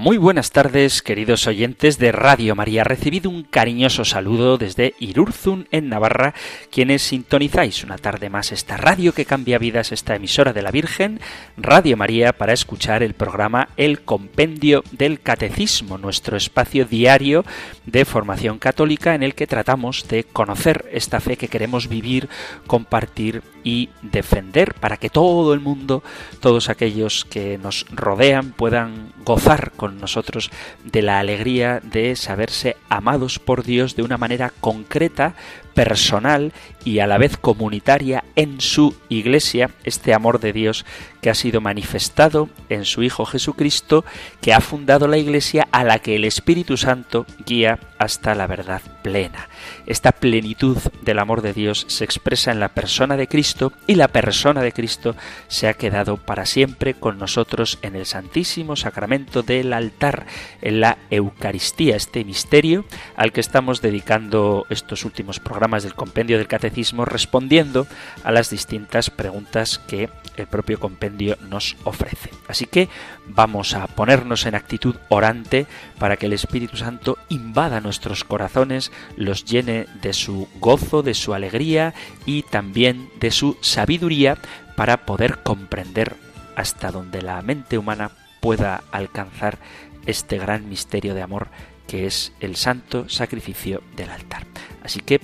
Muy buenas tardes, queridos oyentes de Radio María. Recibido un cariñoso saludo desde Irurzun, en Navarra, quienes sintonizáis una tarde más esta radio que cambia vidas, esta emisora de la Virgen, Radio María, para escuchar el programa El Compendio del Catecismo, nuestro espacio diario de formación católica en el que tratamos de conocer esta fe que queremos vivir, compartir y defender para que todo el mundo, todos aquellos que nos rodean puedan gozar con nosotros de la alegría de saberse amados por Dios de una manera concreta, personal y a la vez comunitaria en su iglesia, este amor de Dios que ha sido manifestado en su Hijo Jesucristo, que ha fundado la iglesia a la que el Espíritu Santo guía hasta la verdad plena. Esta plenitud del amor de Dios se expresa en la persona de Cristo y la persona de Cristo se ha quedado para siempre con nosotros en el Santísimo Sacramento del altar, en la Eucaristía, este misterio al que estamos dedicando estos últimos programas del compendio del catecismo respondiendo a las distintas preguntas que el propio compendio nos ofrece. Así que vamos a ponernos en actitud orante para que el Espíritu Santo invada nuestros corazones, los llene de su gozo, de su alegría y también de su sabiduría para poder comprender hasta donde la mente humana pueda alcanzar este gran misterio de amor que es el santo sacrificio del altar. Así que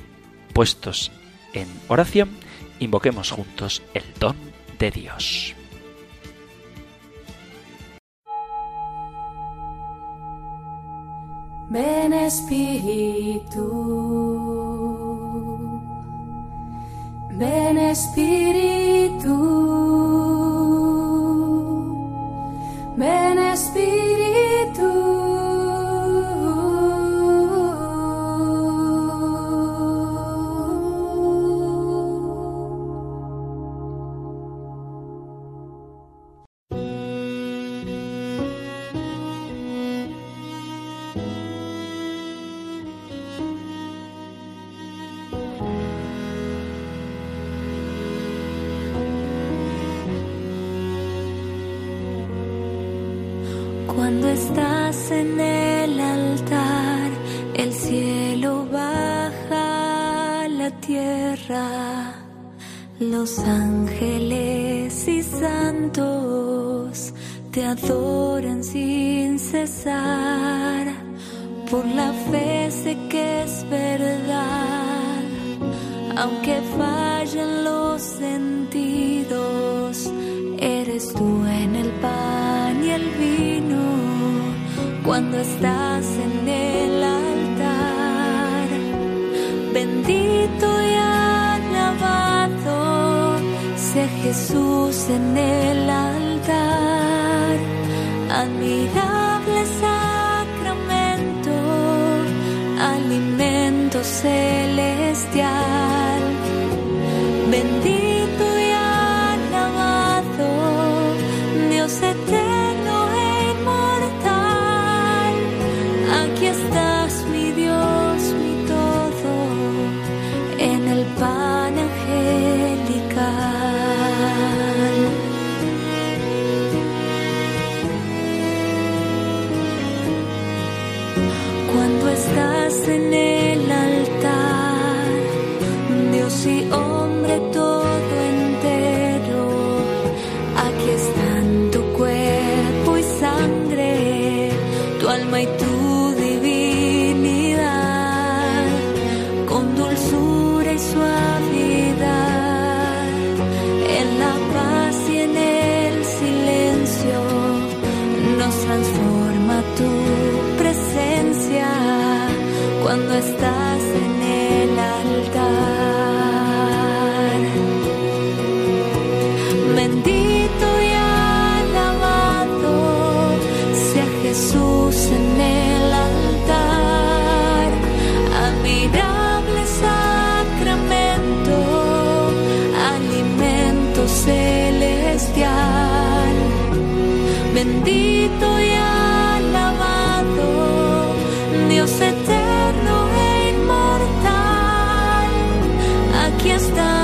puestos en oración, invoquemos juntos el don de Dios. Ven Espíritu, ven Espíritu, ven Espíritu. Los ángeles y santos te adoran sin cesar. Por la fe sé que es verdad, aunque fallen los sentidos, eres tú en el pan y el vino cuando estás Jesús en el altar. Admirable Ven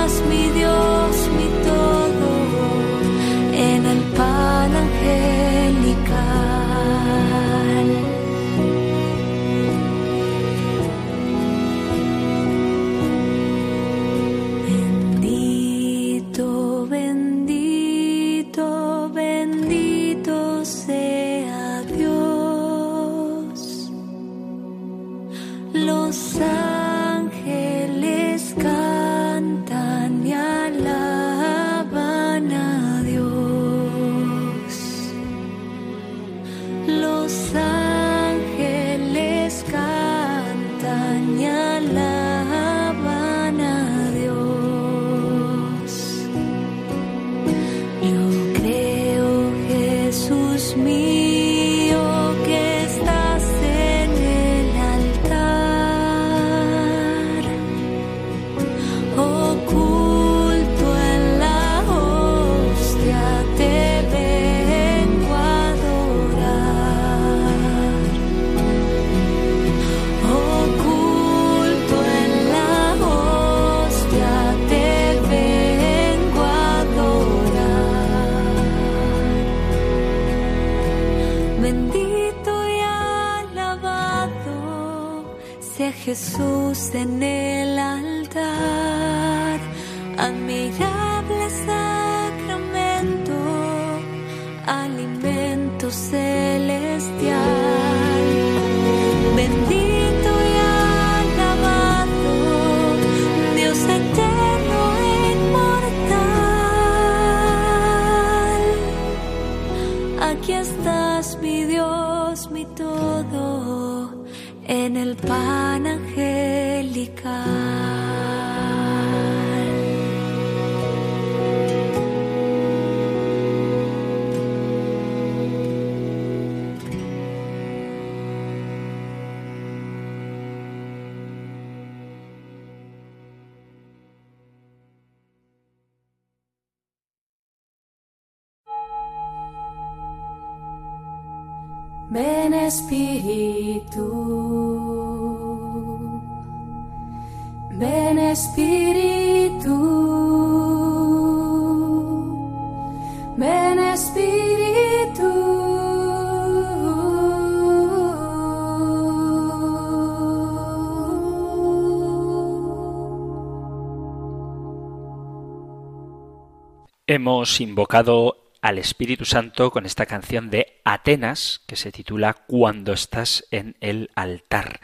Hemos invocado al Espíritu Santo con esta canción de Atenas que se titula Cuando estás en el altar.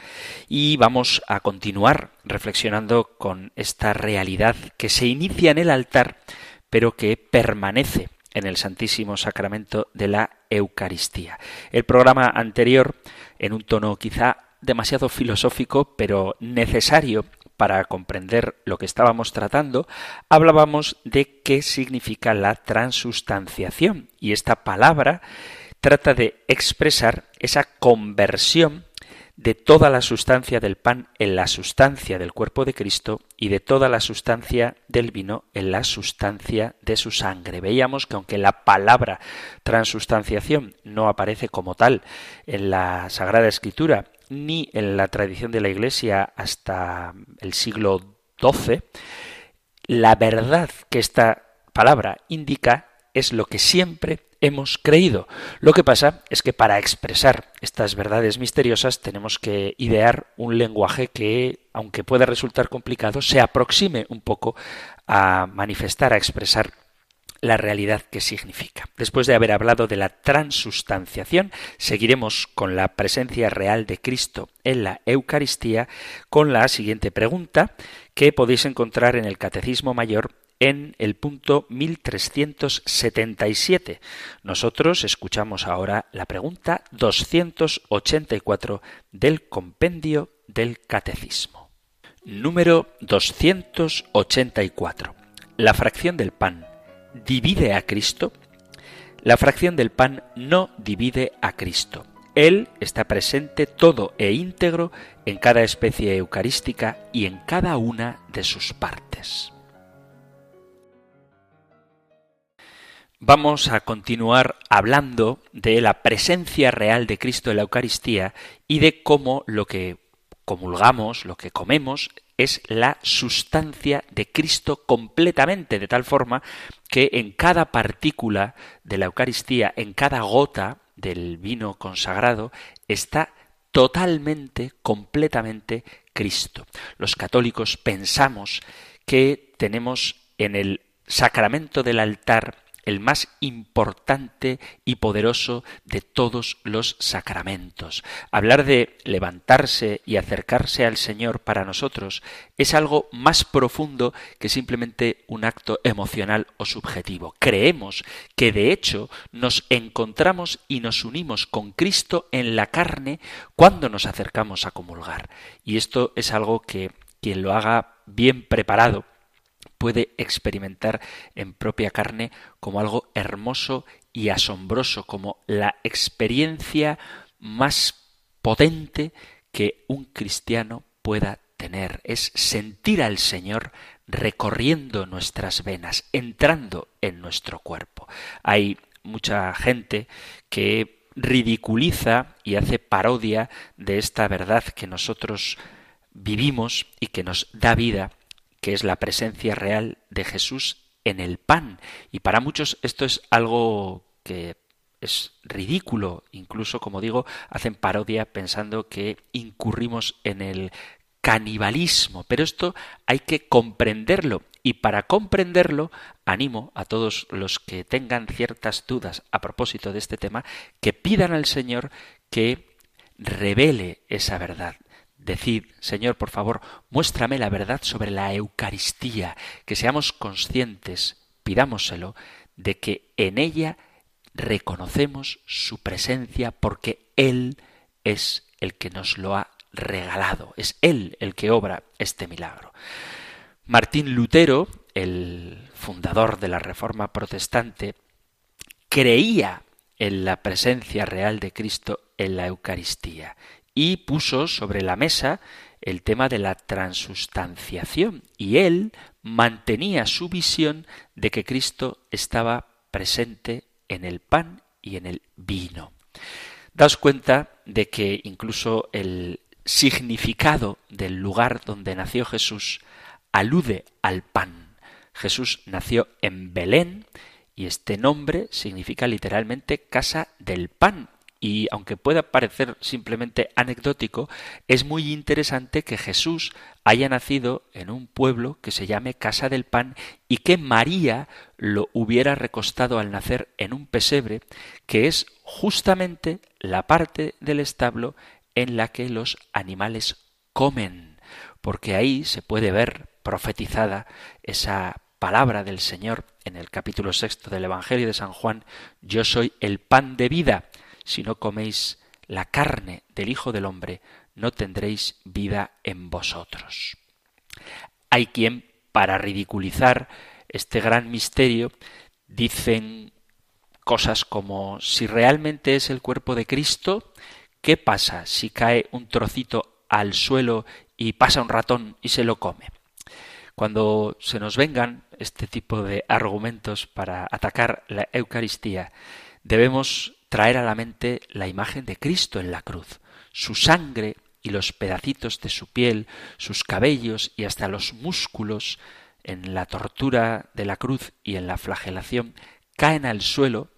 Y vamos a continuar reflexionando con esta realidad que se inicia en el altar pero que permanece en el Santísimo Sacramento de la Eucaristía. El programa anterior, en un tono quizá demasiado filosófico, pero necesario para comprender lo que estábamos tratando, hablábamos de qué significa la transustanciación. Y esta palabra trata de expresar esa conversión de toda la sustancia del pan en la sustancia del cuerpo de Cristo y de toda la sustancia del vino en la sustancia de su sangre. Veíamos que aunque la palabra transustanciación no aparece como tal en la Sagrada Escritura ni en la tradición de la Iglesia hasta el siglo XII, la verdad que esta palabra indica es lo que siempre hemos creído. Lo que pasa es que para expresar estas verdades misteriosas tenemos que idear un lenguaje que, aunque pueda resultar complicado, se aproxime un poco a manifestar, a expresar la realidad que significa. Después de haber hablado de la transustanciación, seguiremos con la presencia real de Cristo en la Eucaristía con la siguiente pregunta que podéis encontrar en el Catecismo Mayor en el punto 1377. Nosotros escuchamos ahora la pregunta 284 del compendio del Catecismo. Número 284. La fracción del pan divide a Cristo? La fracción del pan no divide a Cristo. Él está presente todo e íntegro en cada especie eucarística y en cada una de sus partes. vamos a continuar hablando de la presencia real de Cristo en la Eucaristía y de cómo lo que comulgamos, lo que comemos, es la sustancia de Cristo completamente, de tal forma que en cada partícula de la Eucaristía, en cada gota del vino consagrado, está totalmente, completamente Cristo. Los católicos pensamos que tenemos en el sacramento del altar el más importante y poderoso de todos los sacramentos. Hablar de levantarse y acercarse al Señor para nosotros es algo más profundo que simplemente un acto emocional o subjetivo. Creemos que de hecho nos encontramos y nos unimos con Cristo en la carne cuando nos acercamos a comulgar. Y esto es algo que quien lo haga bien preparado puede experimentar en propia carne como algo hermoso y asombroso, como la experiencia más potente que un cristiano pueda tener. Es sentir al Señor recorriendo nuestras venas, entrando en nuestro cuerpo. Hay mucha gente que ridiculiza y hace parodia de esta verdad que nosotros vivimos y que nos da vida que es la presencia real de Jesús en el pan. Y para muchos esto es algo que es ridículo, incluso como digo, hacen parodia pensando que incurrimos en el canibalismo, pero esto hay que comprenderlo y para comprenderlo animo a todos los que tengan ciertas dudas a propósito de este tema que pidan al Señor que revele esa verdad. Decid, Señor, por favor, muéstrame la verdad sobre la Eucaristía, que seamos conscientes, pidámoselo, de que en ella reconocemos su presencia porque Él es el que nos lo ha regalado, es Él el que obra este milagro. Martín Lutero, el fundador de la Reforma Protestante, creía en la presencia real de Cristo en la Eucaristía y puso sobre la mesa el tema de la transustanciación y él mantenía su visión de que Cristo estaba presente en el pan y en el vino. Daos cuenta de que incluso el significado del lugar donde nació Jesús alude al pan. Jesús nació en Belén y este nombre significa literalmente casa del pan y aunque pueda parecer simplemente anecdótico, es muy interesante que Jesús haya nacido en un pueblo que se llame Casa del Pan y que María lo hubiera recostado al nacer en un pesebre, que es justamente la parte del establo en la que los animales comen, porque ahí se puede ver profetizada esa palabra del Señor en el capítulo sexto del Evangelio de San Juan, yo soy el pan de vida si no coméis la carne del Hijo del Hombre, no tendréis vida en vosotros. Hay quien, para ridiculizar este gran misterio, dicen cosas como si realmente es el cuerpo de Cristo, ¿qué pasa si cae un trocito al suelo y pasa un ratón y se lo come? Cuando se nos vengan este tipo de argumentos para atacar la Eucaristía, debemos traer a la mente la imagen de Cristo en la cruz, su sangre y los pedacitos de su piel, sus cabellos y hasta los músculos en la tortura de la cruz y en la flagelación caen al suelo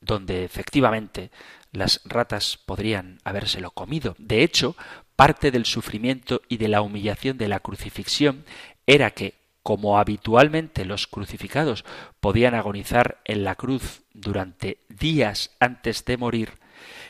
donde efectivamente las ratas podrían habérselo comido. De hecho, parte del sufrimiento y de la humillación de la crucifixión era que como habitualmente los crucificados podían agonizar en la cruz durante días antes de morir,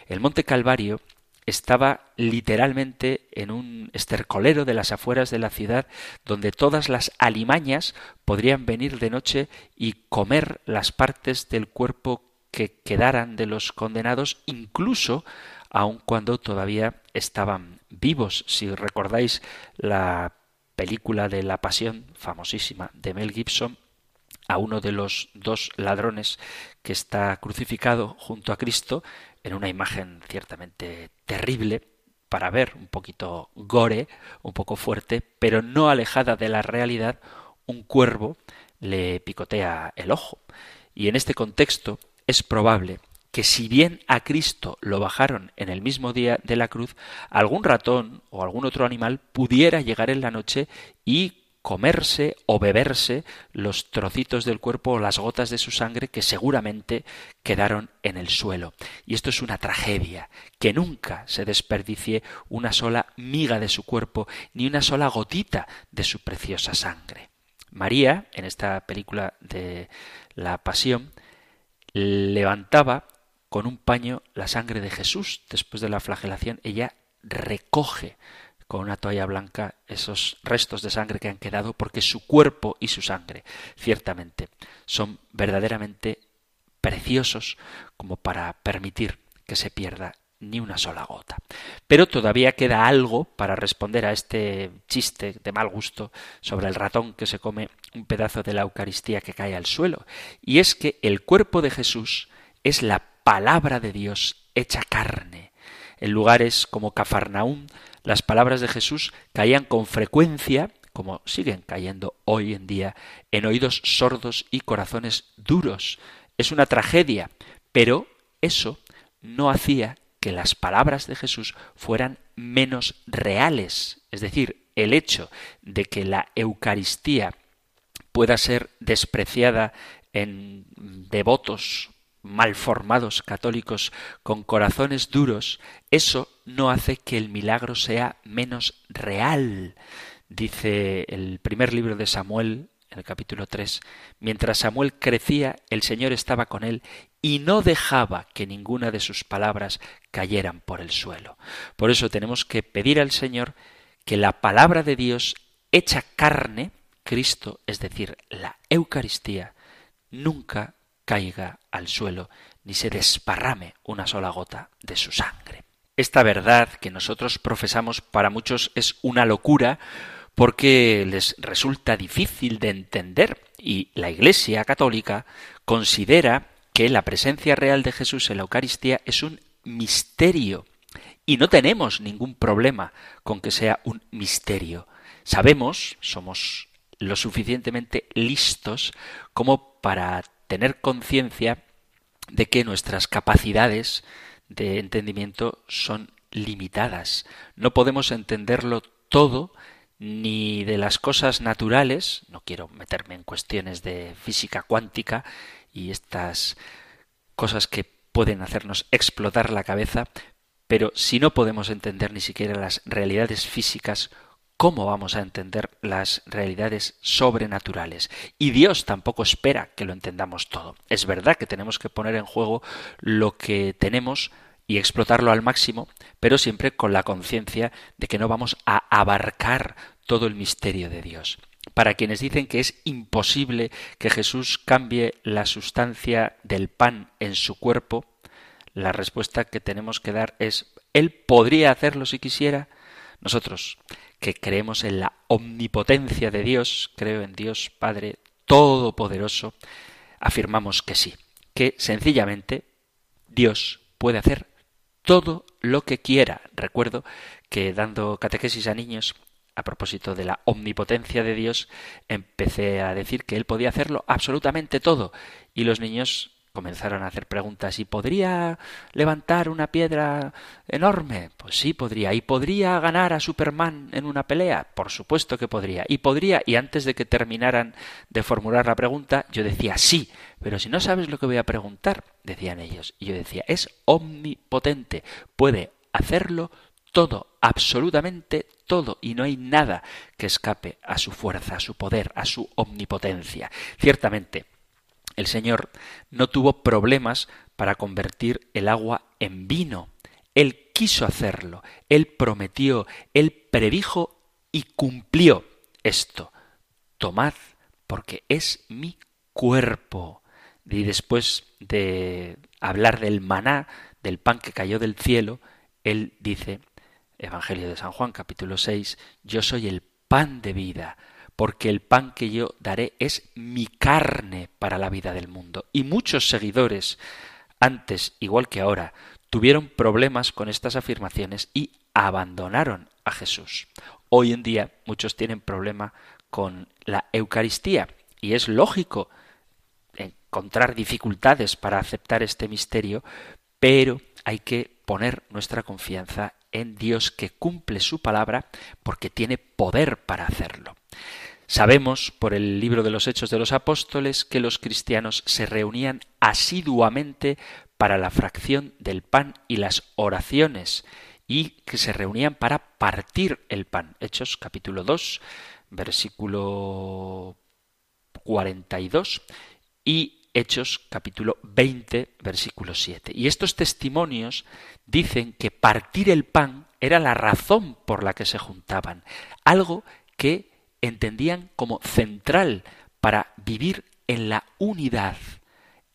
el Monte Calvario estaba literalmente en un estercolero de las afueras de la ciudad donde todas las alimañas podrían venir de noche y comer las partes del cuerpo que quedaran de los condenados, incluso aun cuando todavía estaban vivos. Si recordáis la película de la Pasión, famosísima, de Mel Gibson, a uno de los dos ladrones que está crucificado junto a Cristo en una imagen ciertamente terrible para ver un poquito gore, un poco fuerte, pero no alejada de la realidad, un cuervo le picotea el ojo. Y en este contexto es probable que si bien a Cristo lo bajaron en el mismo día de la cruz, algún ratón o algún otro animal pudiera llegar en la noche y comerse o beberse los trocitos del cuerpo o las gotas de su sangre que seguramente quedaron en el suelo. Y esto es una tragedia, que nunca se desperdicie una sola miga de su cuerpo ni una sola gotita de su preciosa sangre. María, en esta película de la Pasión, levantaba con un paño la sangre de Jesús. Después de la flagelación, ella recoge con una toalla blanca esos restos de sangre que han quedado porque su cuerpo y su sangre ciertamente son verdaderamente preciosos como para permitir que se pierda ni una sola gota. Pero todavía queda algo para responder a este chiste de mal gusto sobre el ratón que se come un pedazo de la Eucaristía que cae al suelo, y es que el cuerpo de Jesús es la palabra de Dios hecha carne. En lugares como Cafarnaún, las palabras de Jesús caían con frecuencia, como siguen cayendo hoy en día, en oídos sordos y corazones duros. Es una tragedia, pero eso no hacía que las palabras de Jesús fueran menos reales. Es decir, el hecho de que la Eucaristía pueda ser despreciada en devotos malformados católicos con corazones duros, eso no hace que el milagro sea menos real. Dice el primer libro de Samuel, en el capítulo 3, mientras Samuel crecía, el Señor estaba con él y no dejaba que ninguna de sus palabras cayeran por el suelo. Por eso tenemos que pedir al Señor que la palabra de Dios hecha carne, Cristo, es decir, la Eucaristía, nunca caiga al suelo, ni se desparrame una sola gota de su sangre. Esta verdad que nosotros profesamos para muchos es una locura porque les resulta difícil de entender y la Iglesia católica considera que la presencia real de Jesús en la Eucaristía es un misterio y no tenemos ningún problema con que sea un misterio. Sabemos, somos lo suficientemente listos como para tener conciencia de que nuestras capacidades de entendimiento son limitadas. No podemos entenderlo todo ni de las cosas naturales, no quiero meterme en cuestiones de física cuántica y estas cosas que pueden hacernos explotar la cabeza, pero si no podemos entender ni siquiera las realidades físicas, ¿cómo vamos a entender las realidades sobrenaturales? Y Dios tampoco espera que lo entendamos todo. Es verdad que tenemos que poner en juego lo que tenemos y explotarlo al máximo, pero siempre con la conciencia de que no vamos a abarcar todo el misterio de Dios. Para quienes dicen que es imposible que Jesús cambie la sustancia del pan en su cuerpo, la respuesta que tenemos que dar es Él podría hacerlo si quisiera. Nosotros que creemos en la omnipotencia de Dios, creo en Dios Padre Todopoderoso, afirmamos que sí, que sencillamente Dios puede hacer todo lo que quiera. Recuerdo que dando catequesis a niños, a propósito de la omnipotencia de Dios, empecé a decir que Él podía hacerlo absolutamente todo. Y los niños comenzaron a hacer preguntas. ¿Y podría levantar una piedra enorme? Pues sí, podría. ¿Y podría ganar a Superman en una pelea? Por supuesto que podría. ¿Y podría? Y antes de que terminaran de formular la pregunta, yo decía sí. Pero si no sabes lo que voy a preguntar, decían ellos. Y yo decía, es omnipotente. Puede hacerlo todo, absolutamente todo, y no hay nada que escape a su fuerza, a su poder, a su omnipotencia. Ciertamente, el Señor no tuvo problemas para convertir el agua en vino. Él quiso hacerlo, Él prometió, Él predijo y cumplió esto. Tomad, porque es mi cuerpo. Y después de hablar del maná, del pan que cayó del cielo, Él dice, Evangelio de San Juan capítulo 6, yo soy el pan de vida porque el pan que yo daré es mi carne para la vida del mundo. Y muchos seguidores, antes igual que ahora, tuvieron problemas con estas afirmaciones y abandonaron a Jesús. Hoy en día muchos tienen problema con la Eucaristía y es lógico encontrar dificultades para aceptar este misterio, pero hay que poner nuestra confianza en Dios que cumple su palabra porque tiene poder para hacerlo. Sabemos por el libro de los Hechos de los Apóstoles que los cristianos se reunían asiduamente para la fracción del pan y las oraciones y que se reunían para partir el pan. Hechos capítulo 2, versículo 42 y Hechos capítulo 20, versículo 7. Y estos testimonios dicen que partir el pan era la razón por la que se juntaban, algo que entendían como central para vivir en la unidad.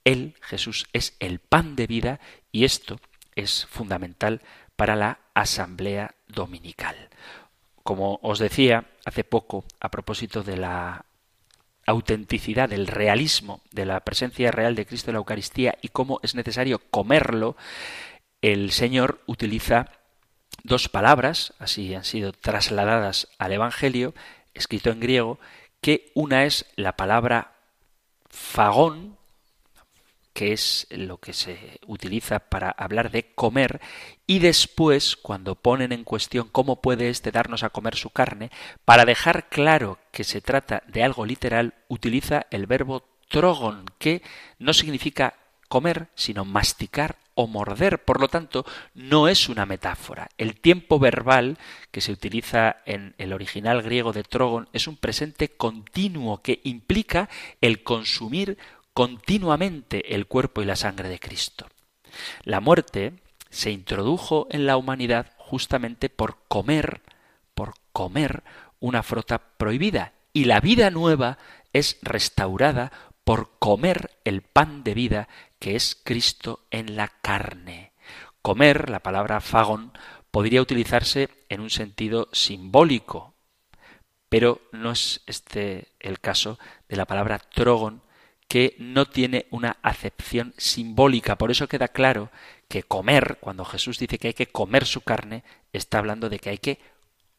Él, Jesús, es el pan de vida y esto es fundamental para la asamblea dominical. Como os decía hace poco a propósito de la autenticidad, del realismo de la presencia real de Cristo en la Eucaristía y cómo es necesario comerlo, el Señor utiliza dos palabras, así han sido trasladadas al Evangelio, escrito en griego, que una es la palabra fagón, que es lo que se utiliza para hablar de comer, y después, cuando ponen en cuestión cómo puede éste darnos a comer su carne, para dejar claro que se trata de algo literal, utiliza el verbo trogon, que no significa comer, sino masticar o morder. Por lo tanto, no es una metáfora. El tiempo verbal que se utiliza en el original griego de trogon es un presente continuo que implica el consumir continuamente el cuerpo y la sangre de Cristo. La muerte se introdujo en la humanidad justamente por comer, por comer una fruta prohibida, y la vida nueva es restaurada por comer el pan de vida que es Cristo en la carne. Comer, la palabra fagón, podría utilizarse en un sentido simbólico, pero no es este el caso de la palabra trogon, que no tiene una acepción simbólica. Por eso queda claro que comer, cuando Jesús dice que hay que comer su carne, está hablando de que hay que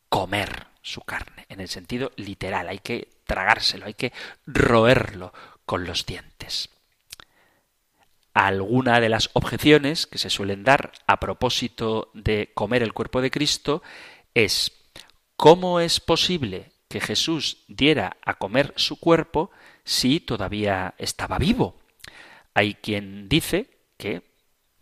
comer su carne, en el sentido literal, hay que tragárselo, hay que roerlo con los dientes. Alguna de las objeciones que se suelen dar a propósito de comer el cuerpo de Cristo es ¿cómo es posible que Jesús diera a comer su cuerpo si todavía estaba vivo. Hay quien dice que,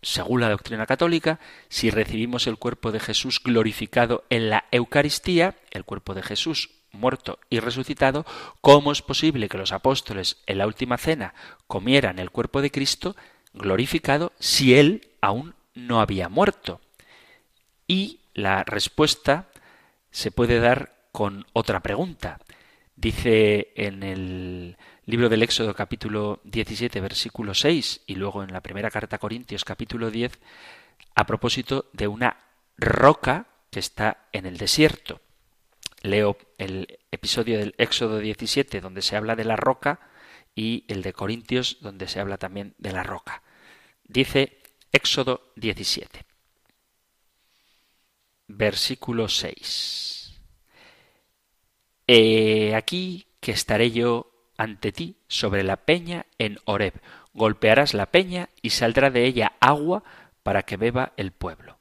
según la doctrina católica, si recibimos el cuerpo de Jesús glorificado en la Eucaristía, el cuerpo de Jesús muerto y resucitado, ¿cómo es posible que los apóstoles en la última cena comieran el cuerpo de Cristo glorificado si él aún no había muerto? Y la respuesta se puede dar con otra pregunta. Dice en el libro del Éxodo capítulo 17 versículo 6 y luego en la primera carta a Corintios capítulo 10 a propósito de una roca que está en el desierto. Leo el episodio del Éxodo 17 donde se habla de la roca y el de Corintios donde se habla también de la roca. Dice Éxodo 17 versículo 6. He aquí que estaré yo ante ti sobre la peña en Horeb. Golpearás la peña y saldrá de ella agua para que beba el pueblo.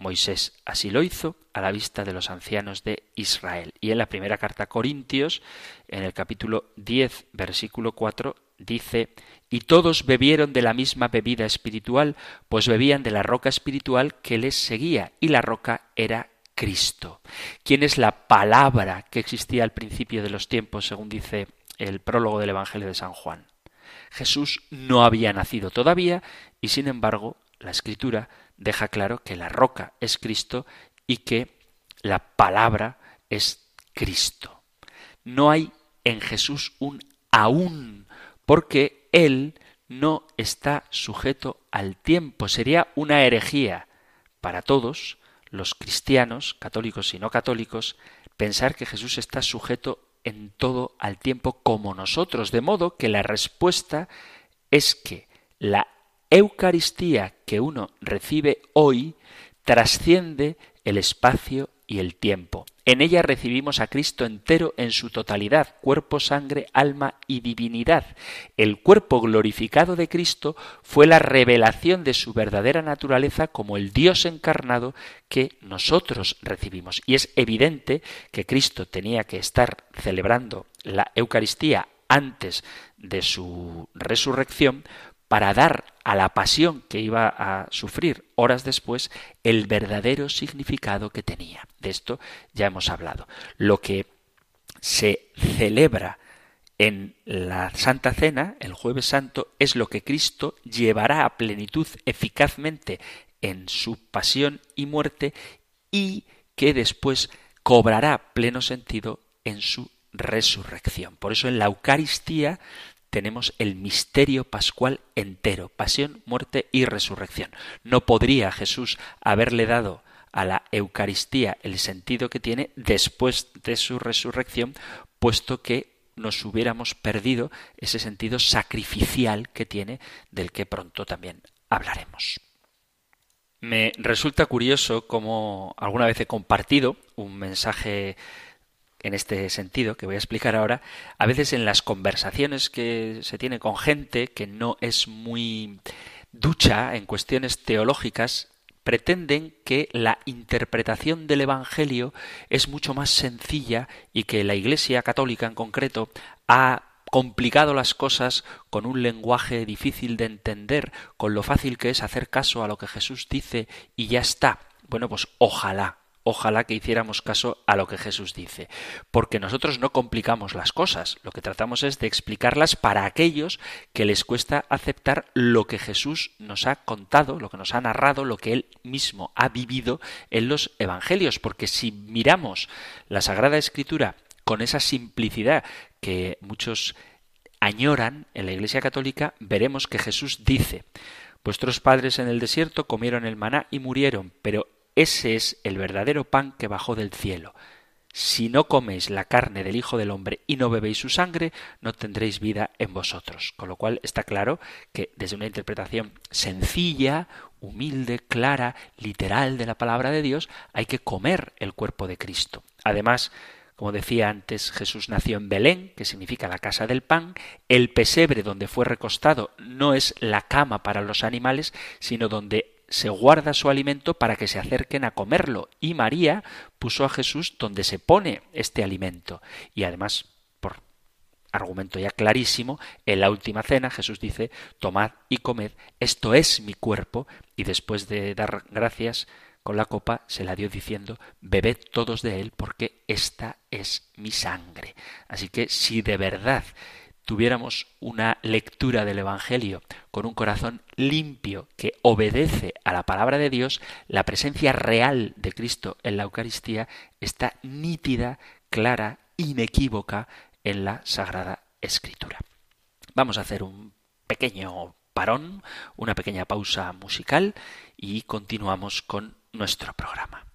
Moisés así lo hizo a la vista de los ancianos de Israel. Y en la primera carta a Corintios, en el capítulo 10, versículo 4, dice, y todos bebieron de la misma bebida espiritual, pues bebían de la roca espiritual que les seguía, y la roca era Cristo. ¿Quién es la palabra que existía al principio de los tiempos, según dice el prólogo del Evangelio de San Juan? Jesús no había nacido todavía y sin embargo la escritura deja claro que la roca es Cristo y que la palabra es Cristo. No hay en Jesús un aún, porque Él no está sujeto al tiempo. Sería una herejía para todos los cristianos, católicos y no católicos, pensar que Jesús está sujeto en todo al tiempo como nosotros, de modo que la respuesta es que la Eucaristía que uno recibe hoy trasciende el espacio y el tiempo. En ella recibimos a Cristo entero en su totalidad, cuerpo, sangre, alma y divinidad. El cuerpo glorificado de Cristo fue la revelación de su verdadera naturaleza como el Dios encarnado que nosotros recibimos. Y es evidente que Cristo tenía que estar celebrando la Eucaristía antes de su resurrección para dar a la pasión que iba a sufrir horas después el verdadero significado que tenía. De esto ya hemos hablado. Lo que se celebra en la Santa Cena, el jueves santo, es lo que Cristo llevará a plenitud eficazmente en su pasión y muerte y que después cobrará pleno sentido en su resurrección. Por eso en la Eucaristía tenemos el misterio pascual entero, pasión, muerte y resurrección. No podría Jesús haberle dado a la Eucaristía el sentido que tiene después de su resurrección, puesto que nos hubiéramos perdido ese sentido sacrificial que tiene, del que pronto también hablaremos. Me resulta curioso cómo alguna vez he compartido un mensaje en este sentido que voy a explicar ahora, a veces en las conversaciones que se tiene con gente que no es muy ducha en cuestiones teológicas, pretenden que la interpretación del Evangelio es mucho más sencilla y que la Iglesia católica en concreto ha complicado las cosas con un lenguaje difícil de entender, con lo fácil que es hacer caso a lo que Jesús dice y ya está. Bueno, pues ojalá, ojalá que hiciéramos caso a lo que Jesús dice, porque nosotros no complicamos las cosas, lo que tratamos es de explicarlas para aquellos que les cuesta aceptar lo que Jesús nos ha contado, lo que nos ha narrado, lo que él mismo ha vivido en los evangelios, porque si miramos la Sagrada Escritura con esa simplicidad que muchos añoran en la Iglesia Católica, veremos que Jesús dice Vuestros padres en el desierto comieron el maná y murieron, pero ese es el verdadero pan que bajó del cielo. Si no coméis la carne del Hijo del Hombre y no bebéis su sangre, no tendréis vida en vosotros. Con lo cual está claro que desde una interpretación sencilla, humilde, clara, literal de la palabra de Dios, hay que comer el cuerpo de Cristo. Además, como decía antes, Jesús nació en Belén, que significa la casa del pan. El pesebre donde fue recostado no es la cama para los animales, sino donde se guarda su alimento para que se acerquen a comerlo. Y María puso a Jesús donde se pone este alimento. Y además, por argumento ya clarísimo, en la última cena Jesús dice, tomad y comed, esto es mi cuerpo. Y después de dar gracias con la copa, se la dio diciendo, bebed todos de él, porque esta es mi sangre. Así que si de verdad tuviéramos una lectura del Evangelio con un corazón limpio que obedece a la palabra de Dios, la presencia real de Cristo en la Eucaristía está nítida, clara, inequívoca en la Sagrada Escritura. Vamos a hacer un pequeño parón, una pequeña pausa musical y continuamos con nuestro programa.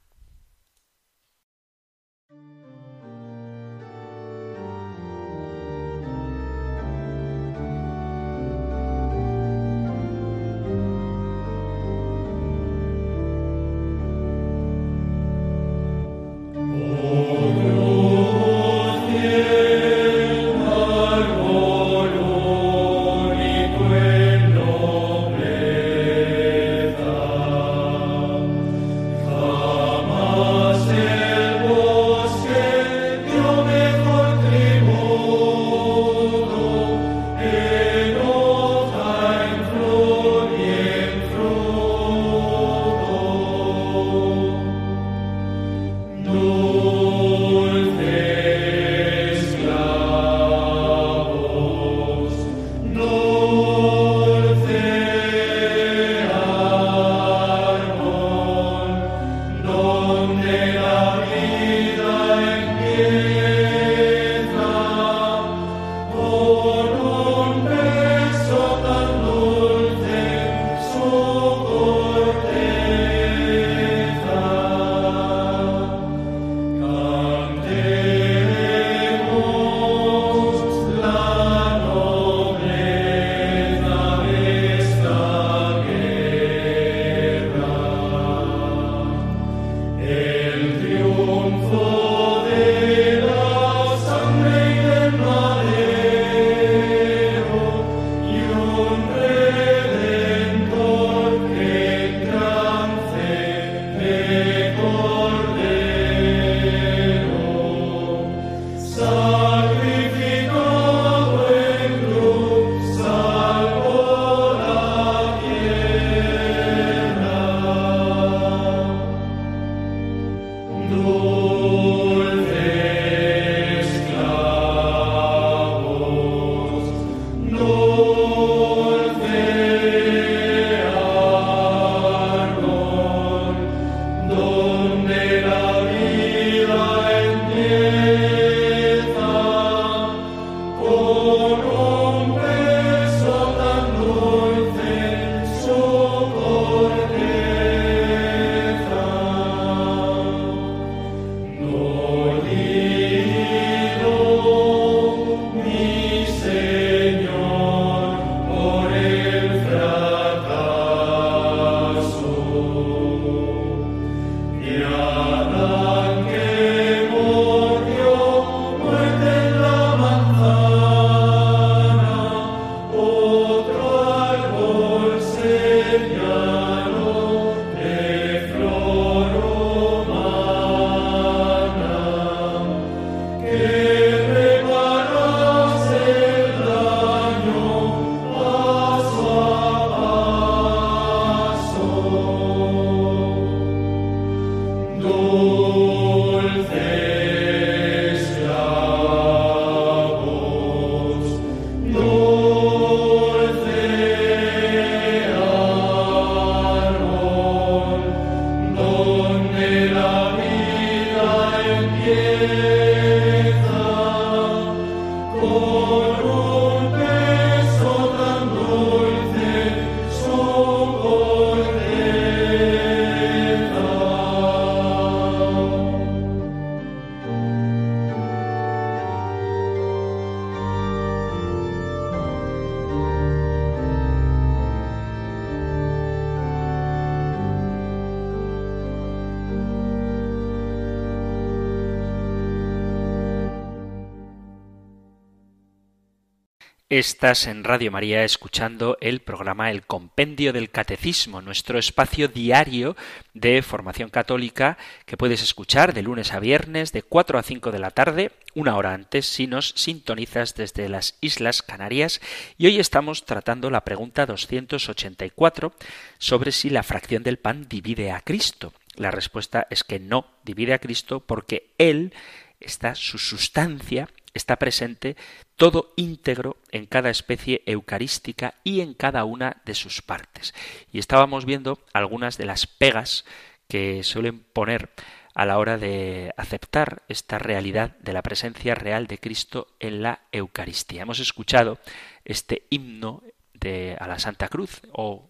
Estás en Radio María escuchando el programa El Compendio del Catecismo, nuestro espacio diario de formación católica que puedes escuchar de lunes a viernes de 4 a 5 de la tarde, una hora antes si nos sintonizas desde las Islas Canarias. Y hoy estamos tratando la pregunta 284 sobre si la fracción del pan divide a Cristo. La respuesta es que no divide a Cristo porque Él está su sustancia está presente todo íntegro en cada especie eucarística y en cada una de sus partes. Y estábamos viendo algunas de las pegas que suelen poner a la hora de aceptar esta realidad de la presencia real de Cristo en la Eucaristía. Hemos escuchado este himno de a la Santa Cruz o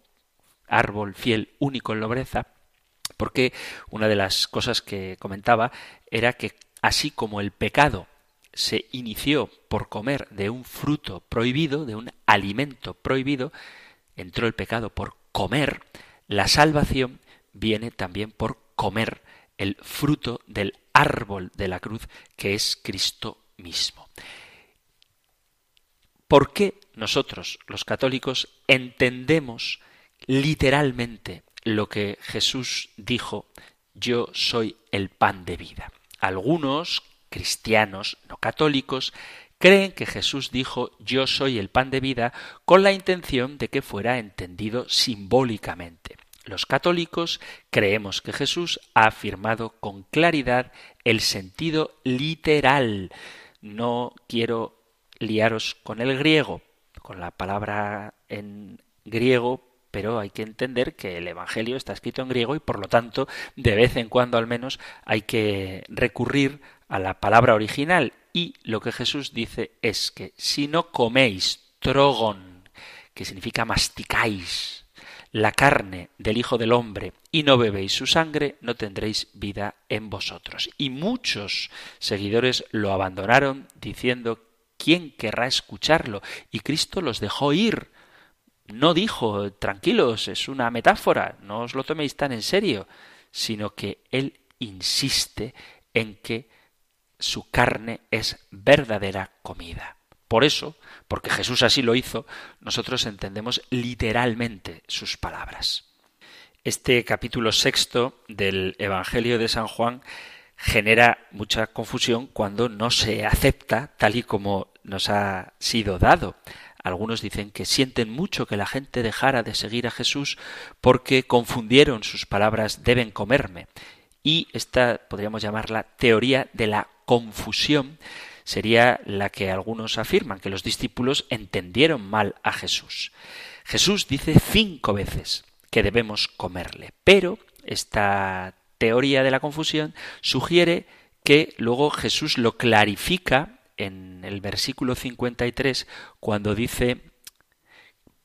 árbol fiel único en nobreza, porque una de las cosas que comentaba era que así como el pecado se inició por comer de un fruto prohibido, de un alimento prohibido, entró el pecado por comer, la salvación viene también por comer el fruto del árbol de la cruz que es Cristo mismo. ¿Por qué nosotros, los católicos, entendemos literalmente lo que Jesús dijo, yo soy el pan de vida? Algunos cristianos no católicos creen que Jesús dijo yo soy el pan de vida con la intención de que fuera entendido simbólicamente. Los católicos creemos que Jesús ha afirmado con claridad el sentido literal. No quiero liaros con el griego, con la palabra en griego pero hay que entender que el Evangelio está escrito en griego y por lo tanto de vez en cuando al menos hay que recurrir a la palabra original y lo que Jesús dice es que si no coméis trogon, que significa masticáis, la carne del Hijo del Hombre y no bebéis su sangre, no tendréis vida en vosotros. Y muchos seguidores lo abandonaron diciendo ¿quién querrá escucharlo? Y Cristo los dejó ir no dijo, tranquilos, es una metáfora, no os lo toméis tan en serio, sino que él insiste en que su carne es verdadera comida. Por eso, porque Jesús así lo hizo, nosotros entendemos literalmente sus palabras. Este capítulo sexto del Evangelio de San Juan genera mucha confusión cuando no se acepta tal y como nos ha sido dado. Algunos dicen que sienten mucho que la gente dejara de seguir a Jesús porque confundieron sus palabras deben comerme y esta podríamos llamarla teoría de la confusión sería la que algunos afirman, que los discípulos entendieron mal a Jesús. Jesús dice cinco veces que debemos comerle, pero esta teoría de la confusión sugiere que luego Jesús lo clarifica en el versículo 53 cuando dice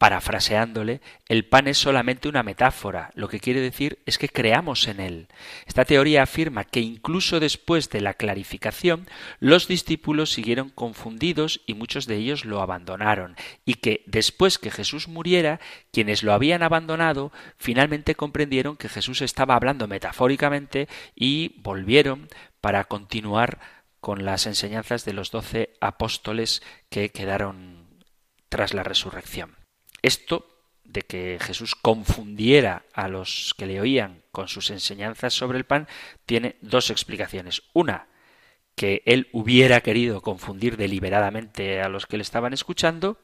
parafraseándole, el pan es solamente una metáfora, lo que quiere decir es que creamos en él. Esta teoría afirma que incluso después de la clarificación, los discípulos siguieron confundidos y muchos de ellos lo abandonaron, y que después que Jesús muriera, quienes lo habían abandonado finalmente comprendieron que Jesús estaba hablando metafóricamente y volvieron para continuar con las enseñanzas de los doce apóstoles que quedaron tras la resurrección. Esto de que Jesús confundiera a los que le oían con sus enseñanzas sobre el pan tiene dos explicaciones. Una, que él hubiera querido confundir deliberadamente a los que le estaban escuchando,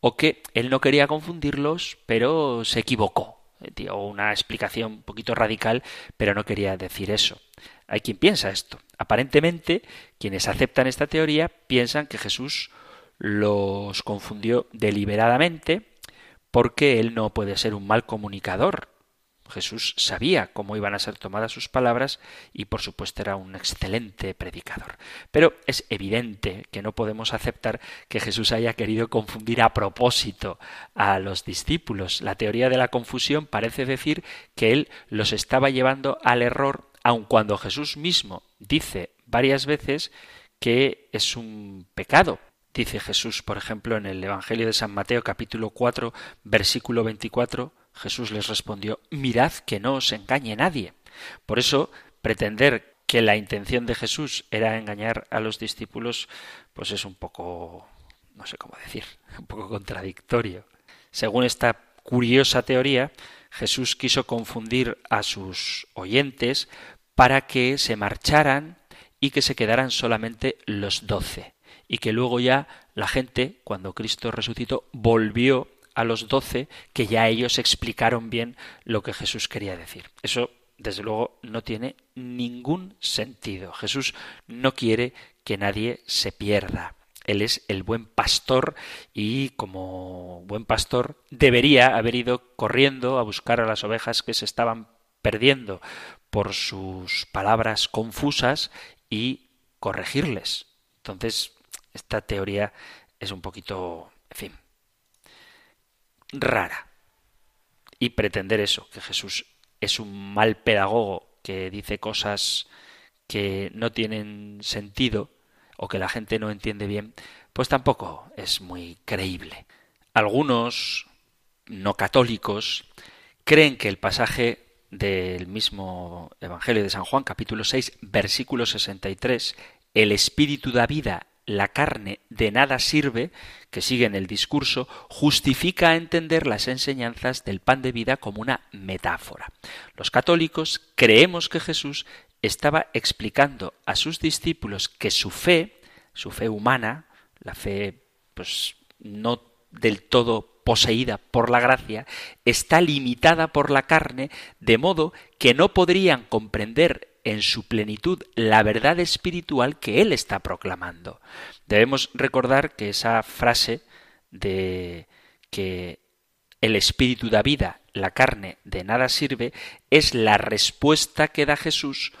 o que él no quería confundirlos, pero se equivocó. Dio una explicación un poquito radical, pero no quería decir eso. Hay quien piensa esto. Aparentemente, quienes aceptan esta teoría piensan que Jesús los confundió deliberadamente porque él no puede ser un mal comunicador. Jesús sabía cómo iban a ser tomadas sus palabras y por supuesto era un excelente predicador. Pero es evidente que no podemos aceptar que Jesús haya querido confundir a propósito a los discípulos. La teoría de la confusión parece decir que él los estaba llevando al error aun cuando Jesús mismo dice varias veces que es un pecado. Dice Jesús, por ejemplo, en el Evangelio de San Mateo capítulo 4, versículo 24, Jesús les respondió, mirad que no os engañe nadie. Por eso, pretender que la intención de Jesús era engañar a los discípulos, pues es un poco, no sé cómo decir, un poco contradictorio. Según esta curiosa teoría, Jesús quiso confundir a sus oyentes para que se marcharan y que se quedaran solamente los doce, y que luego ya la gente, cuando Cristo resucitó, volvió a los doce, que ya ellos explicaron bien lo que Jesús quería decir. Eso, desde luego, no tiene ningún sentido. Jesús no quiere que nadie se pierda. Él es el buen pastor y como buen pastor debería haber ido corriendo a buscar a las ovejas que se estaban perdiendo por sus palabras confusas y corregirles. Entonces, esta teoría es un poquito, en fin, rara. Y pretender eso, que Jesús es un mal pedagogo que dice cosas que no tienen sentido o que la gente no entiende bien, pues tampoco es muy creíble. Algunos no católicos creen que el pasaje del mismo Evangelio de San Juan, capítulo 6, versículo 63, el espíritu da vida, la carne de nada sirve, que sigue en el discurso, justifica entender las enseñanzas del pan de vida como una metáfora. Los católicos creemos que Jesús estaba explicando a sus discípulos que su fe, su fe humana, la fe pues no del todo poseída por la gracia, está limitada por la carne, de modo que no podrían comprender en su plenitud la verdad espiritual que él está proclamando. Debemos recordar que esa frase de que el espíritu da vida, la carne de nada sirve, es la respuesta que da Jesús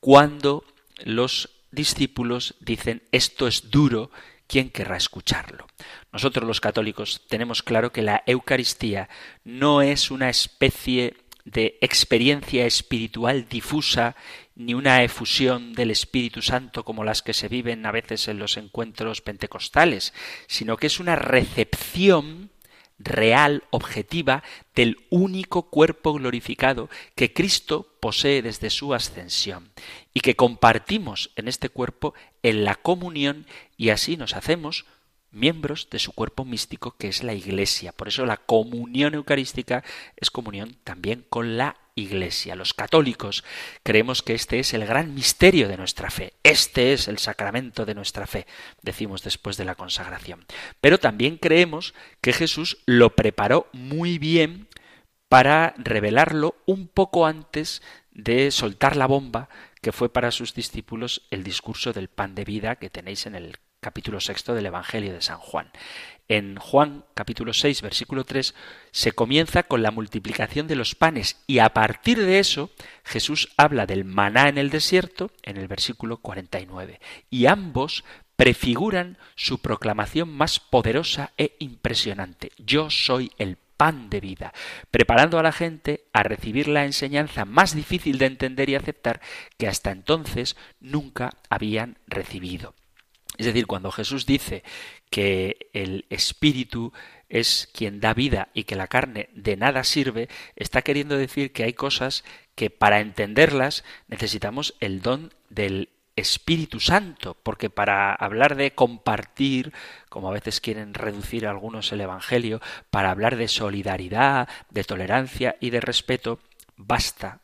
cuando los discípulos dicen esto es duro ¿quién querrá escucharlo? Nosotros los católicos tenemos claro que la Eucaristía no es una especie de experiencia espiritual difusa ni una efusión del Espíritu Santo como las que se viven a veces en los encuentros pentecostales, sino que es una recepción real, objetiva, del único cuerpo glorificado que Cristo posee desde su ascensión y que compartimos en este cuerpo en la comunión y así nos hacemos miembros de su cuerpo místico que es la Iglesia. Por eso la comunión eucarística es comunión también con la Iglesia. Los católicos creemos que este es el gran misterio de nuestra fe. Este es el sacramento de nuestra fe, decimos después de la consagración. Pero también creemos que Jesús lo preparó muy bien para revelarlo un poco antes de soltar la bomba que fue para sus discípulos el discurso del pan de vida que tenéis en el capítulo sexto del Evangelio de San Juan. En Juan capítulo 6 versículo 3 se comienza con la multiplicación de los panes y a partir de eso Jesús habla del maná en el desierto en el versículo 49 y ambos prefiguran su proclamación más poderosa e impresionante. Yo soy el pan de vida, preparando a la gente a recibir la enseñanza más difícil de entender y aceptar que hasta entonces nunca habían recibido. Es decir, cuando Jesús dice que el Espíritu es quien da vida y que la carne de nada sirve, está queriendo decir que hay cosas que para entenderlas necesitamos el don del Espíritu Santo, porque para hablar de compartir, como a veces quieren reducir algunos el Evangelio, para hablar de solidaridad, de tolerancia y de respeto, basta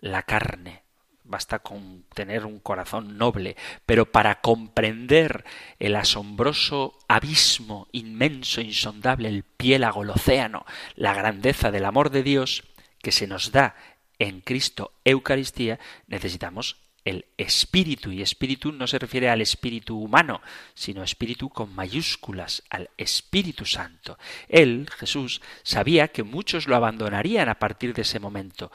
la carne, basta con tener un corazón noble, pero para comprender el asombroso abismo inmenso, insondable, el piélago, el océano, la grandeza del amor de Dios que se nos da en Cristo Eucaristía, necesitamos el espíritu, y espíritu no se refiere al espíritu humano, sino espíritu con mayúsculas, al Espíritu Santo. Él, Jesús, sabía que muchos lo abandonarían a partir de ese momento,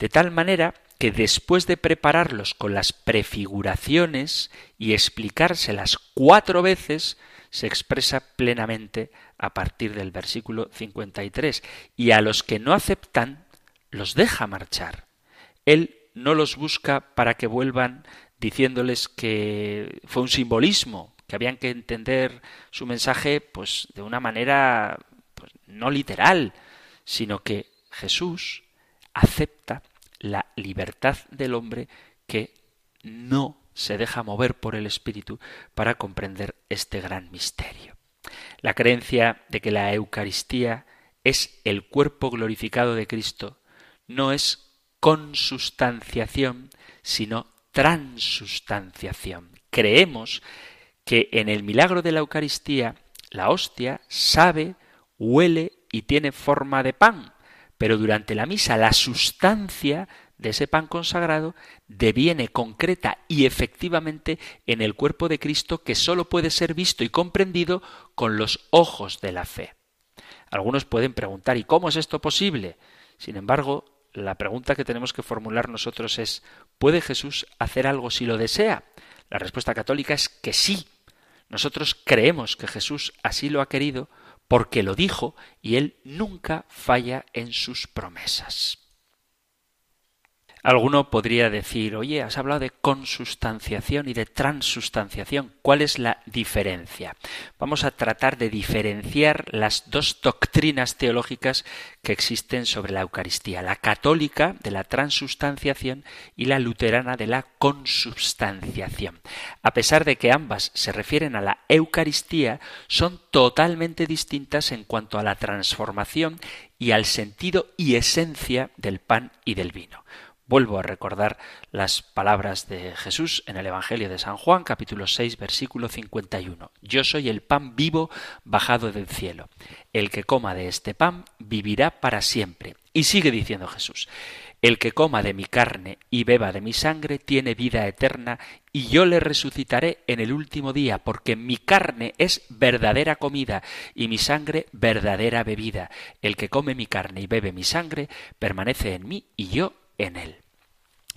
de tal manera que después de prepararlos con las prefiguraciones y explicárselas cuatro veces, se expresa plenamente a partir del versículo 53, y a los que no aceptan, los deja marchar. Él no los busca para que vuelvan diciéndoles que fue un simbolismo, que habían que entender su mensaje pues de una manera pues, no literal, sino que Jesús acepta la libertad del hombre que no se deja mover por el Espíritu para comprender este gran misterio. La creencia de que la Eucaristía es el cuerpo glorificado de Cristo no es consustanciación, sino transustanciación. Creemos que en el milagro de la Eucaristía la hostia sabe, huele y tiene forma de pan, pero durante la misa la sustancia de ese pan consagrado deviene concreta y efectivamente en el cuerpo de Cristo que sólo puede ser visto y comprendido con los ojos de la fe. Algunos pueden preguntar ¿y cómo es esto posible? Sin embargo, la pregunta que tenemos que formular nosotros es ¿puede Jesús hacer algo si lo desea? La respuesta católica es que sí. Nosotros creemos que Jesús así lo ha querido porque lo dijo y él nunca falla en sus promesas. Alguno podría decir, oye, has hablado de consustanciación y de transustanciación. ¿Cuál es la diferencia? Vamos a tratar de diferenciar las dos doctrinas teológicas que existen sobre la Eucaristía, la católica de la transustanciación y la luterana de la consubstanciación. A pesar de que ambas se refieren a la Eucaristía, son totalmente distintas en cuanto a la transformación y al sentido y esencia del pan y del vino. Vuelvo a recordar las palabras de Jesús en el Evangelio de San Juan, capítulo 6, versículo 51. Yo soy el pan vivo bajado del cielo. El que coma de este pan vivirá para siempre. Y sigue diciendo Jesús, el que coma de mi carne y beba de mi sangre tiene vida eterna, y yo le resucitaré en el último día, porque mi carne es verdadera comida y mi sangre verdadera bebida. El que come mi carne y bebe mi sangre permanece en mí y yo en él.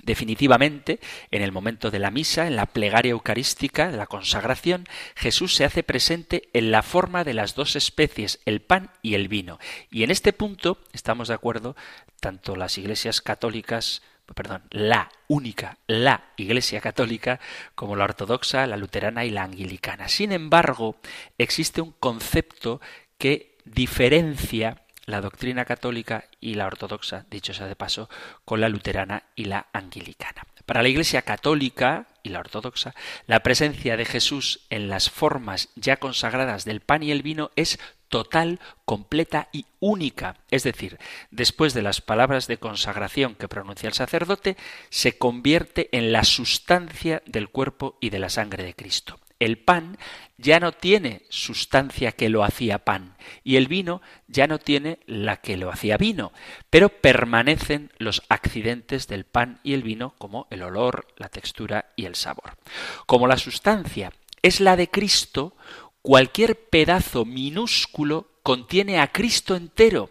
Definitivamente, en el momento de la misa, en la plegaria eucarística, la consagración, Jesús se hace presente en la forma de las dos especies, el pan y el vino. Y en este punto estamos de acuerdo tanto las iglesias católicas, perdón, la única, la iglesia católica, como la ortodoxa, la luterana y la anglicana. Sin embargo, existe un concepto que diferencia la doctrina católica y la ortodoxa, dicho sea de paso, con la luterana y la anglicana. Para la Iglesia católica y la ortodoxa, la presencia de Jesús en las formas ya consagradas del pan y el vino es total, completa y única. Es decir, después de las palabras de consagración que pronuncia el sacerdote, se convierte en la sustancia del cuerpo y de la sangre de Cristo. El pan ya no tiene sustancia que lo hacía pan y el vino ya no tiene la que lo hacía vino, pero permanecen los accidentes del pan y el vino como el olor, la textura y el sabor. Como la sustancia es la de Cristo, cualquier pedazo minúsculo contiene a Cristo entero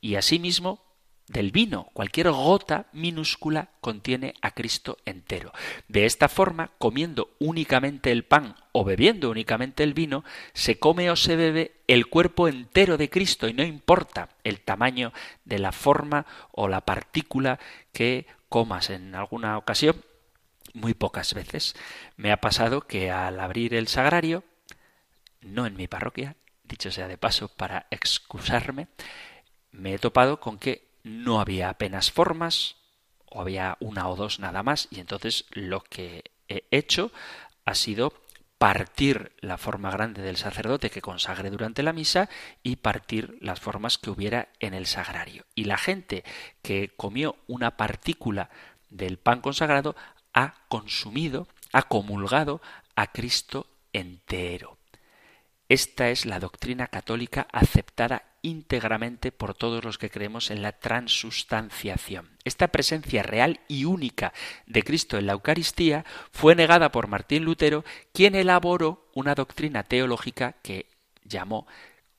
y asimismo del vino. Cualquier gota minúscula contiene a Cristo entero. De esta forma, comiendo únicamente el pan o bebiendo únicamente el vino, se come o se bebe el cuerpo entero de Cristo y no importa el tamaño de la forma o la partícula que comas en alguna ocasión. Muy pocas veces me ha pasado que al abrir el sagrario, no en mi parroquia, dicho sea de paso para excusarme, me he topado con que no había apenas formas, o había una o dos nada más, y entonces lo que he hecho ha sido partir la forma grande del sacerdote que consagre durante la misa y partir las formas que hubiera en el sagrario. Y la gente que comió una partícula del pan consagrado ha consumido, ha comulgado a Cristo entero. Esta es la doctrina católica aceptada íntegramente por todos los que creemos en la transustanciación. Esta presencia real y única de Cristo en la Eucaristía fue negada por Martín Lutero, quien elaboró una doctrina teológica que llamó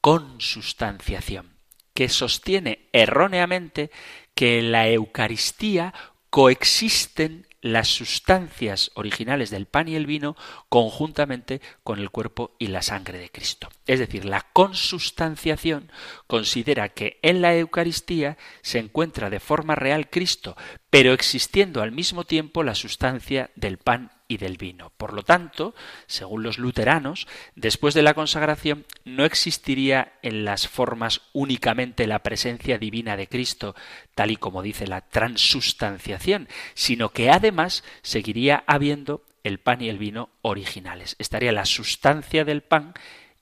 consustanciación, que sostiene erróneamente que en la Eucaristía coexisten las sustancias originales del pan y el vino conjuntamente con el cuerpo y la sangre de Cristo. Es decir, la consustanciación considera que en la Eucaristía se encuentra de forma real Cristo, pero existiendo al mismo tiempo la sustancia del pan y del vino. Por lo tanto, según los luteranos, después de la consagración no existiría en las formas únicamente la presencia divina de Cristo, tal y como dice la transustanciación, sino que además seguiría habiendo el pan y el vino originales. Estaría la sustancia del pan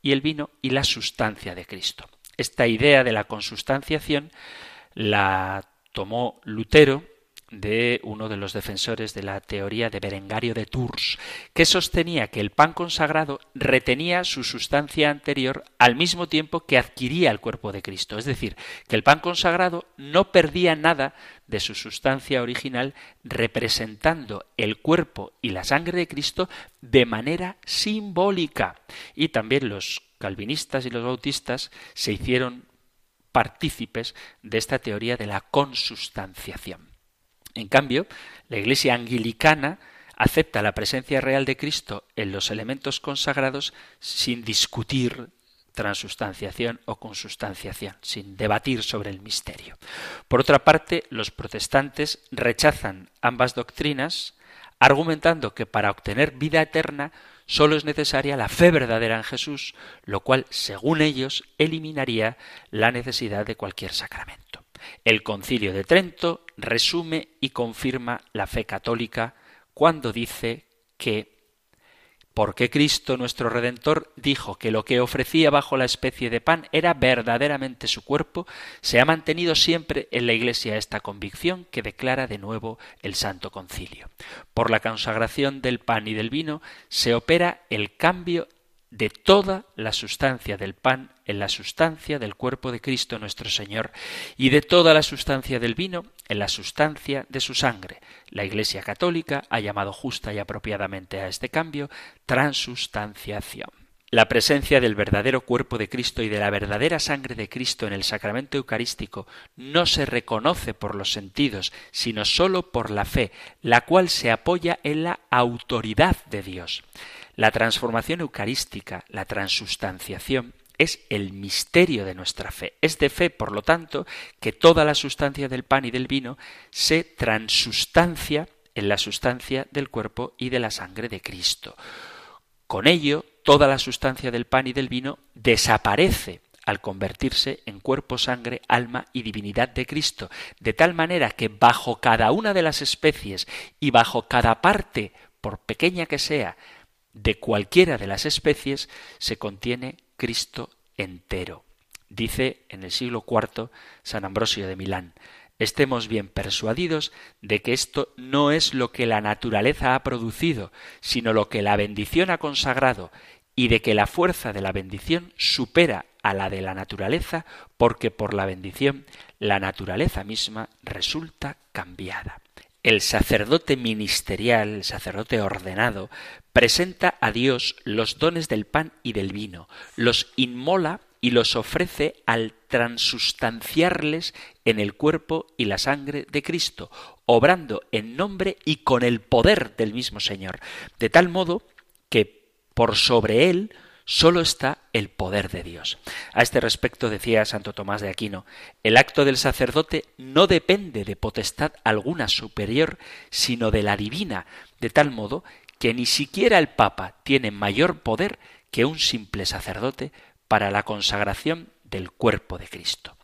y el vino y la sustancia de Cristo. Esta idea de la consustanciación la tomó Lutero de uno de los defensores de la teoría de Berengario de Tours, que sostenía que el pan consagrado retenía su sustancia anterior al mismo tiempo que adquiría el cuerpo de Cristo. Es decir, que el pan consagrado no perdía nada de su sustancia original, representando el cuerpo y la sangre de Cristo de manera simbólica. Y también los calvinistas y los bautistas se hicieron partícipes de esta teoría de la consustanciación. En cambio, la Iglesia anglicana acepta la presencia real de Cristo en los elementos consagrados sin discutir transustanciación o consustanciación, sin debatir sobre el misterio. Por otra parte, los protestantes rechazan ambas doctrinas, argumentando que para obtener vida eterna solo es necesaria la fe verdadera en Jesús, lo cual, según ellos, eliminaría la necesidad de cualquier sacramento. El concilio de Trento resume y confirma la fe católica cuando dice que porque Cristo nuestro Redentor dijo que lo que ofrecía bajo la especie de pan era verdaderamente su cuerpo, se ha mantenido siempre en la Iglesia esta convicción que declara de nuevo el Santo Concilio. Por la consagración del pan y del vino se opera el cambio de toda la sustancia del pan en la sustancia del cuerpo de Cristo nuestro Señor, y de toda la sustancia del vino en la sustancia de su sangre. La Iglesia Católica ha llamado justa y apropiadamente a este cambio transustanciación. La presencia del verdadero cuerpo de Cristo y de la verdadera sangre de Cristo en el sacramento eucarístico no se reconoce por los sentidos, sino sólo por la fe, la cual se apoya en la autoridad de Dios. La transformación eucarística, la transustanciación, es el misterio de nuestra fe. Es de fe, por lo tanto, que toda la sustancia del pan y del vino se transustancia en la sustancia del cuerpo y de la sangre de Cristo. Con ello, toda la sustancia del pan y del vino desaparece al convertirse en cuerpo, sangre, alma y divinidad de Cristo, de tal manera que bajo cada una de las especies y bajo cada parte, por pequeña que sea, de cualquiera de las especies se contiene Cristo entero. Dice en el siglo IV San Ambrosio de Milán, estemos bien persuadidos de que esto no es lo que la naturaleza ha producido, sino lo que la bendición ha consagrado, y de que la fuerza de la bendición supera a la de la naturaleza, porque por la bendición la naturaleza misma resulta cambiada. El sacerdote ministerial, el sacerdote ordenado, presenta a Dios los dones del pan y del vino, los inmola y los ofrece al transustanciarles en el cuerpo y la sangre de Cristo, obrando en nombre y con el poder del mismo Señor, de tal modo que por sobre él solo está el poder de Dios. A este respecto decía Santo Tomás de Aquino, el acto del sacerdote no depende de potestad alguna superior, sino de la divina, de tal modo que ni siquiera el Papa tiene mayor poder que un simple sacerdote para la consagración del cuerpo de Cristo.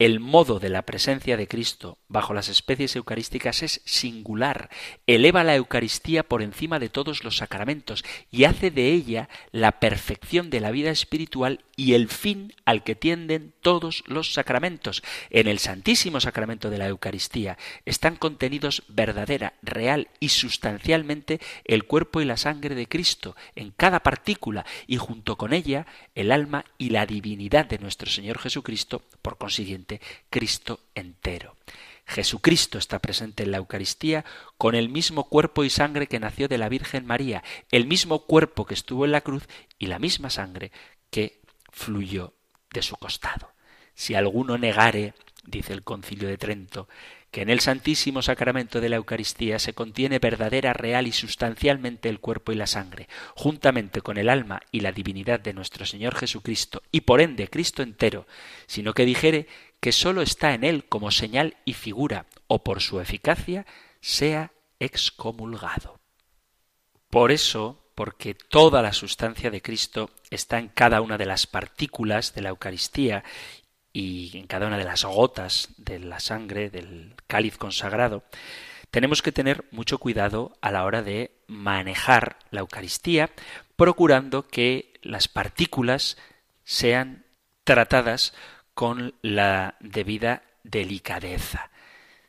El modo de la presencia de Cristo bajo las especies eucarísticas es singular, eleva la Eucaristía por encima de todos los sacramentos y hace de ella la perfección de la vida espiritual y el fin al que tienden todos los sacramentos. En el Santísimo Sacramento de la Eucaristía están contenidos verdadera, real y sustancialmente el cuerpo y la sangre de Cristo en cada partícula y junto con ella el alma y la divinidad de nuestro Señor Jesucristo, por consiguiente Cristo entero. Jesucristo está presente en la Eucaristía con el mismo cuerpo y sangre que nació de la Virgen María, el mismo cuerpo que estuvo en la cruz y la misma sangre que fluyó de su costado. Si alguno negare, dice el concilio de Trento, que en el Santísimo Sacramento de la Eucaristía se contiene verdadera, real y sustancialmente el cuerpo y la sangre, juntamente con el alma y la divinidad de nuestro Señor Jesucristo, y por ende Cristo entero, sino que dijere que sólo está en él como señal y figura, o por su eficacia, sea excomulgado. Por eso, porque toda la sustancia de Cristo está en cada una de las partículas de la Eucaristía y en cada una de las gotas de la sangre del cáliz consagrado, tenemos que tener mucho cuidado a la hora de manejar la Eucaristía, procurando que las partículas sean tratadas con la debida delicadeza,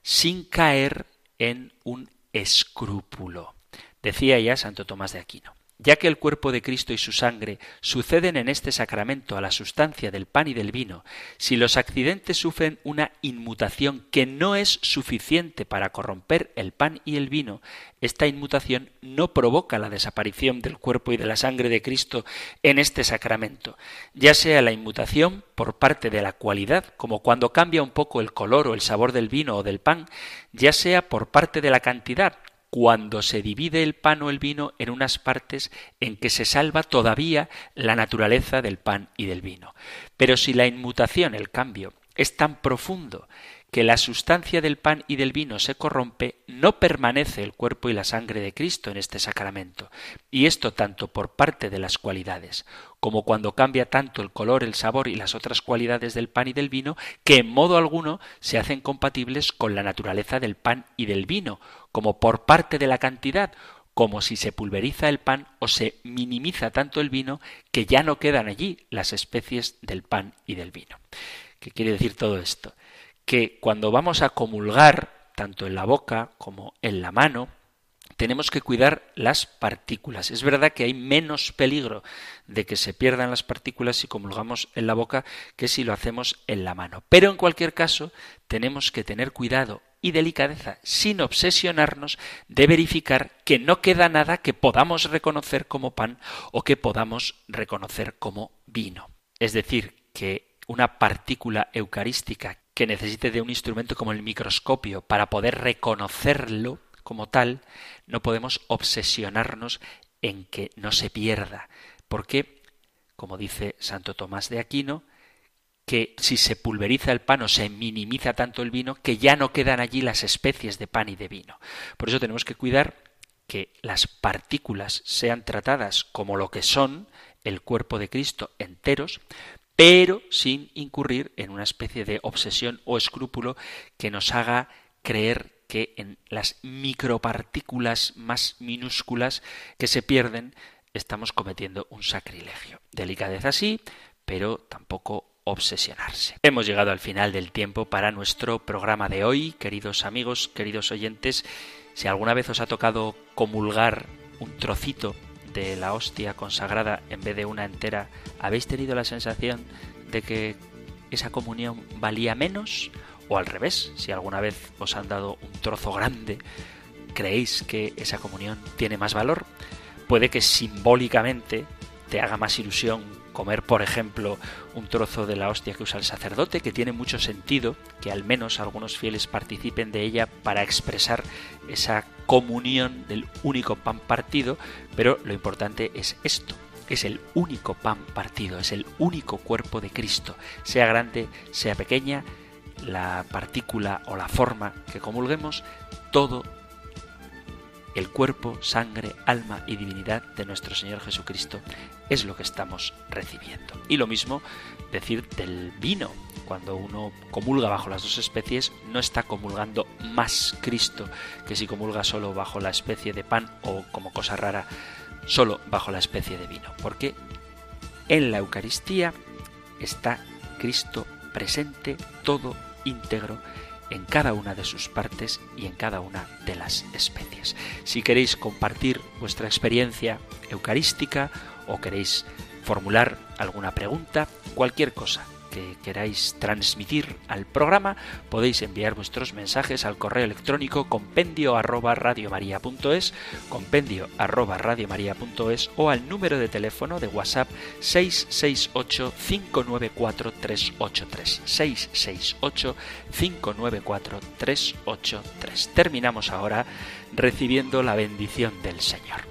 sin caer en un escrúpulo. Decía ya Santo Tomás de Aquino ya que el cuerpo de Cristo y su sangre suceden en este sacramento a la sustancia del pan y del vino, si los accidentes sufren una inmutación que no es suficiente para corromper el pan y el vino, esta inmutación no provoca la desaparición del cuerpo y de la sangre de Cristo en este sacramento, ya sea la inmutación por parte de la cualidad, como cuando cambia un poco el color o el sabor del vino o del pan, ya sea por parte de la cantidad, cuando se divide el pan o el vino en unas partes en que se salva todavía la naturaleza del pan y del vino. Pero si la inmutación, el cambio, es tan profundo que la sustancia del pan y del vino se corrompe, no permanece el cuerpo y la sangre de Cristo en este sacramento. Y esto tanto por parte de las cualidades, como cuando cambia tanto el color, el sabor y las otras cualidades del pan y del vino, que en modo alguno se hacen compatibles con la naturaleza del pan y del vino, como por parte de la cantidad, como si se pulveriza el pan o se minimiza tanto el vino que ya no quedan allí las especies del pan y del vino. ¿Qué quiere decir todo esto? que cuando vamos a comulgar, tanto en la boca como en la mano, tenemos que cuidar las partículas. Es verdad que hay menos peligro de que se pierdan las partículas si comulgamos en la boca que si lo hacemos en la mano. Pero en cualquier caso, tenemos que tener cuidado y delicadeza, sin obsesionarnos, de verificar que no queda nada que podamos reconocer como pan o que podamos reconocer como vino. Es decir, que una partícula eucarística que necesite de un instrumento como el microscopio para poder reconocerlo como tal, no podemos obsesionarnos en que no se pierda, porque, como dice Santo Tomás de Aquino, que si se pulveriza el pan o se minimiza tanto el vino, que ya no quedan allí las especies de pan y de vino. Por eso tenemos que cuidar que las partículas sean tratadas como lo que son, el cuerpo de Cristo enteros, pero sin incurrir en una especie de obsesión o escrúpulo que nos haga creer que en las micropartículas más minúsculas que se pierden estamos cometiendo un sacrilegio. Delicadeza sí, pero tampoco obsesionarse. Hemos llegado al final del tiempo para nuestro programa de hoy, queridos amigos, queridos oyentes. Si alguna vez os ha tocado comulgar un trocito de la hostia consagrada en vez de una entera, ¿habéis tenido la sensación de que esa comunión valía menos? O al revés, si alguna vez os han dado un trozo grande, ¿creéis que esa comunión tiene más valor? Puede que simbólicamente te haga más ilusión comer, por ejemplo, un trozo de la hostia que usa el sacerdote, que tiene mucho sentido que al menos algunos fieles participen de ella para expresar esa comunión del único pan partido, pero lo importante es esto, es el único pan partido, es el único cuerpo de Cristo, sea grande, sea pequeña, la partícula o la forma que comulguemos, todo el cuerpo, sangre, alma y divinidad de nuestro Señor Jesucristo es lo que estamos recibiendo. Y lo mismo decir del vino. Cuando uno comulga bajo las dos especies, no está comulgando más Cristo que si comulga solo bajo la especie de pan o, como cosa rara, solo bajo la especie de vino. Porque en la Eucaristía está Cristo presente, todo íntegro en cada una de sus partes y en cada una de las especies. Si queréis compartir vuestra experiencia eucarística o queréis formular alguna pregunta, cualquier cosa que queráis transmitir al programa, podéis enviar vuestros mensajes al correo electrónico compendio arroba radiomaria.es, compendio arroba radiomaria.es o al número de teléfono de WhatsApp 668 594 383 668 594 383. Terminamos ahora recibiendo la bendición del Señor.